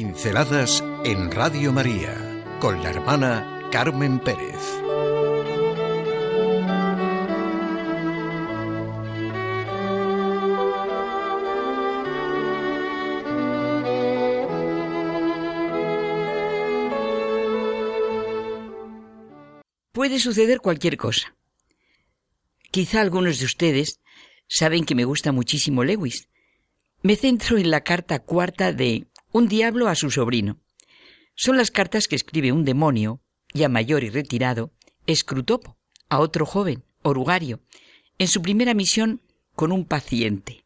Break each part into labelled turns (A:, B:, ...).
A: Pinceladas en Radio María con la hermana Carmen Pérez.
B: Puede suceder cualquier cosa. Quizá algunos de ustedes saben que me gusta muchísimo Lewis. Me centro en la carta cuarta de Un diablo a su sobrino. Son las cartas que escribe un demonio, ya mayor y retirado, Escrutopo, a otro joven, Orugario, en su primera misión con un paciente.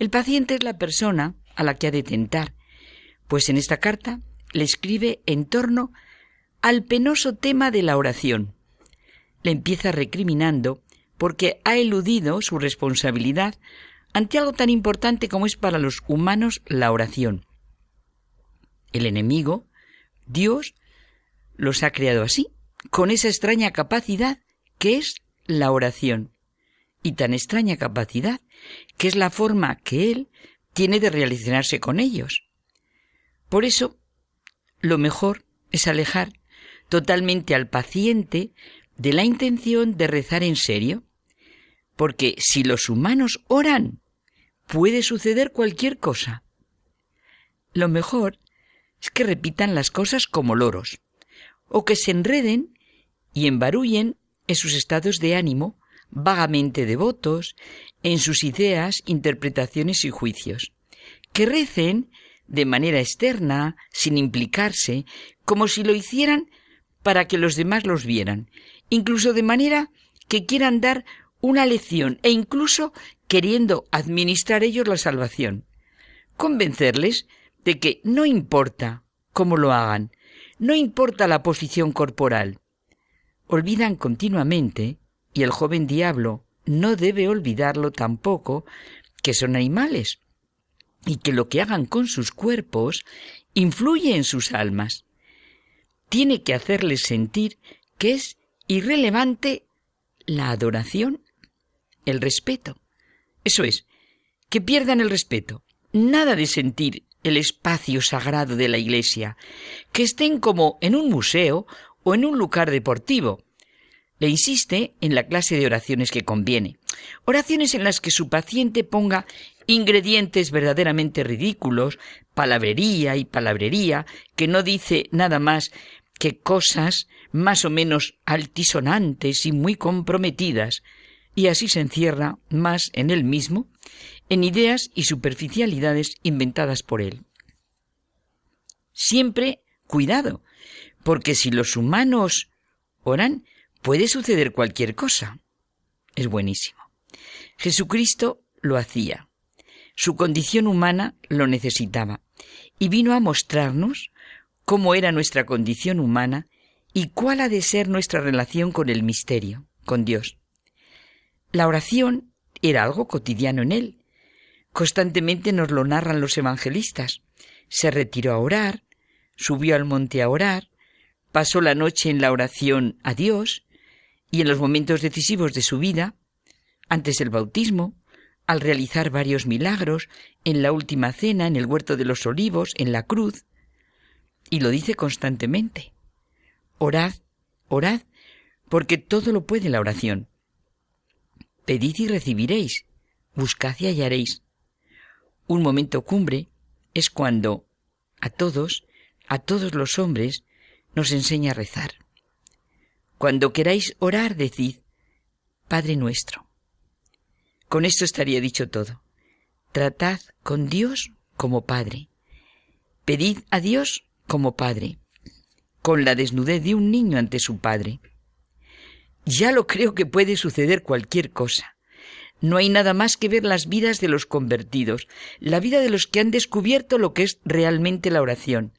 B: El paciente es la persona a la que ha de tentar, pues en esta carta le escribe en torno al penoso tema de la oración. Le empieza recriminando porque ha eludido su responsabilidad ante algo tan importante como es para los humanos la oración. El enemigo, Dios, los ha creado así, con esa extraña capacidad que es la oración, y tan extraña capacidad que es la forma que Él tiene de relacionarse con ellos. Por eso, lo mejor es alejar totalmente al paciente de la intención de rezar en serio, porque si los humanos oran, puede suceder cualquier cosa. Lo mejor que repitan las cosas como loros, o que se enreden y embarullen en sus estados de ánimo vagamente devotos, en sus ideas, interpretaciones y juicios. Que recen de manera externa, sin implicarse, como si lo hicieran para que los demás los vieran, incluso de manera que quieran dar una lección e incluso queriendo administrar ellos la salvación. Convencerles de que no importa cómo lo hagan, no importa la posición corporal. Olvidan continuamente, y el joven diablo no debe olvidarlo tampoco, que son animales, y que lo que hagan con sus cuerpos influye en sus almas tiene que hacerles sentir que es irrelevante la adoración, el respeto. Eso es, que pierdan el respeto. Nada de sentir el espacio sagrado de la iglesia, que estén como en un museo o en un lugar deportivo. Le insiste en la clase de oraciones que conviene. Oraciones en las que su paciente ponga ingredientes verdaderamente ridículos, palabrería y palabrería, que no dice nada más que cosas más o menos altisonantes y muy comprometidas, y así se encierra más en él mismo, en ideas y superficialidades inventadas por él. Siempre cuidado, porque si los humanos oran, puede suceder cualquier cosa. Es buenísimo. Jesucristo lo hacía. Su condición humana lo necesitaba y vino a mostrarnos cómo era nuestra condición humana y cuál ha de ser nuestra relación con el misterio, con Dios. La oración era algo cotidiano en él. Constantemente nos lo narran los evangelistas. Se retiró a orar, subió al monte a orar, pasó la noche en la oración a Dios y en los momentos decisivos de su vida, antes del bautismo, al realizar varios milagros, en la última cena, en el huerto de los olivos, en la cruz, y lo dice constantemente. Orad, orad, porque todo lo puede la oración. Pedid y recibiréis, buscad y hallaréis. Un momento cumbre es cuando a todos, a todos los hombres, nos enseña a rezar. Cuando queráis orar, decid, Padre nuestro. Con esto estaría dicho todo. Tratad con Dios como Padre. Pedid a Dios como padre, con la desnudez de un niño ante su padre. Ya lo creo que puede suceder cualquier cosa. No hay nada más que ver las vidas de los convertidos, la vida de los que han descubierto lo que es realmente la oración.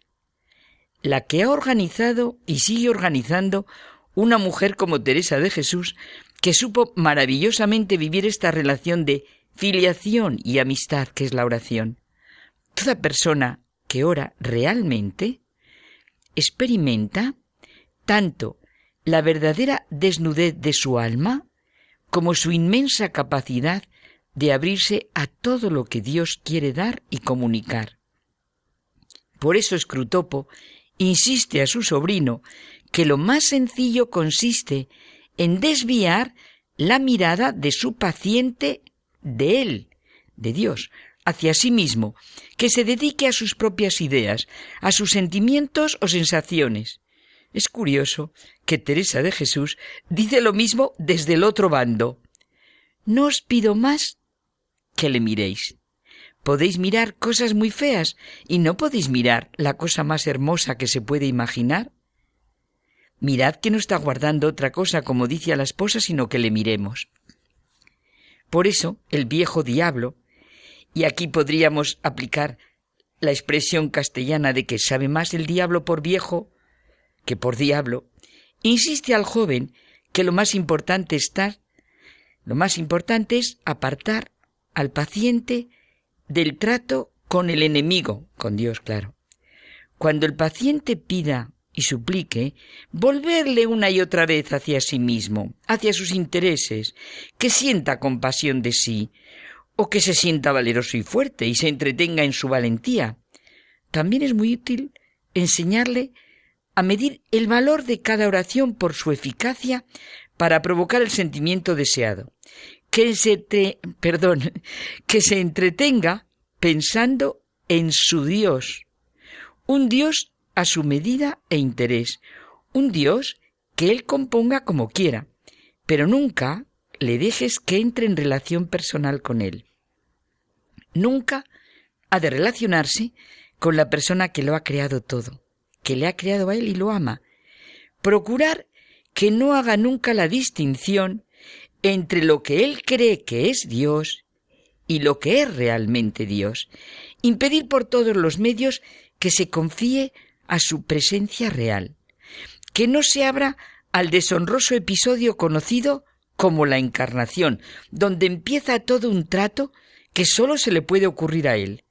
B: La que ha organizado y sigue organizando una mujer como Teresa de Jesús, que supo maravillosamente vivir esta relación de filiación y amistad que es la oración. Toda persona que ora realmente experimenta tanto la verdadera desnudez de su alma como su inmensa capacidad de abrirse a todo lo que Dios quiere dar y comunicar. Por eso Scrutopo insiste a su sobrino que lo más sencillo consiste en desviar la mirada de su paciente de él, de Dios, hacia sí mismo, que se dedique a sus propias ideas, a sus sentimientos o sensaciones. Es curioso que Teresa de Jesús dice lo mismo desde el otro bando. No os pido más que le miréis. Podéis mirar cosas muy feas y no podéis mirar la cosa más hermosa que se puede imaginar. Mirad que no está guardando otra cosa, como dice a la esposa, sino que le miremos. Por eso el viejo diablo, y aquí podríamos aplicar la expresión castellana de que sabe más el diablo por viejo que por diablo, insiste al joven que lo más importante está, lo más importante es apartar al paciente del trato con el enemigo, con Dios, claro. Cuando el paciente pida y suplique, volverle una y otra vez hacia sí mismo, hacia sus intereses, que sienta compasión de sí, o que se sienta valeroso y fuerte y se entretenga en su valentía. También es muy útil enseñarle a medir el valor de cada oración por su eficacia para provocar el sentimiento deseado. Que se, perdón, que se entretenga pensando en su Dios, un Dios a su medida e interés, un Dios que él componga como quiera, pero nunca le dejes que entre en relación personal con él. Nunca ha de relacionarse con la persona que lo ha creado todo, que le ha creado a él y lo ama. Procurar que no haga nunca la distinción entre lo que él cree que es Dios y lo que es realmente Dios. Impedir por todos los medios que se confíe a su presencia real, que no se abra al deshonroso episodio conocido como la encarnación, donde empieza todo un trato que sólo se le puede ocurrir a él.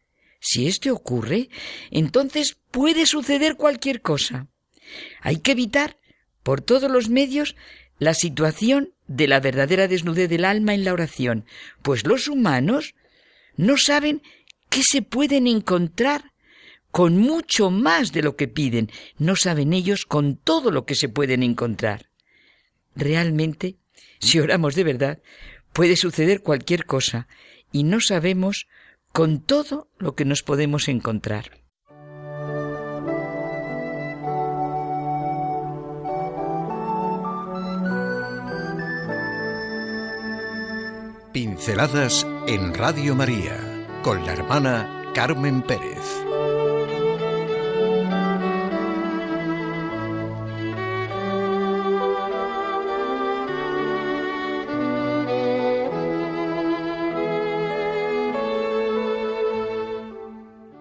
B: Si esto ocurre, entonces puede suceder cualquier cosa. Hay que evitar, por todos los medios, la situación de la verdadera desnudez del alma en la oración, pues los humanos no saben qué se pueden encontrar con mucho más de lo que piden. No saben ellos con todo lo que se pueden encontrar. Realmente, si oramos de verdad, puede suceder cualquier cosa y no sabemos con todo lo que nos podemos encontrar.
A: Pinceladas en Radio María con la hermana Carmen Pérez.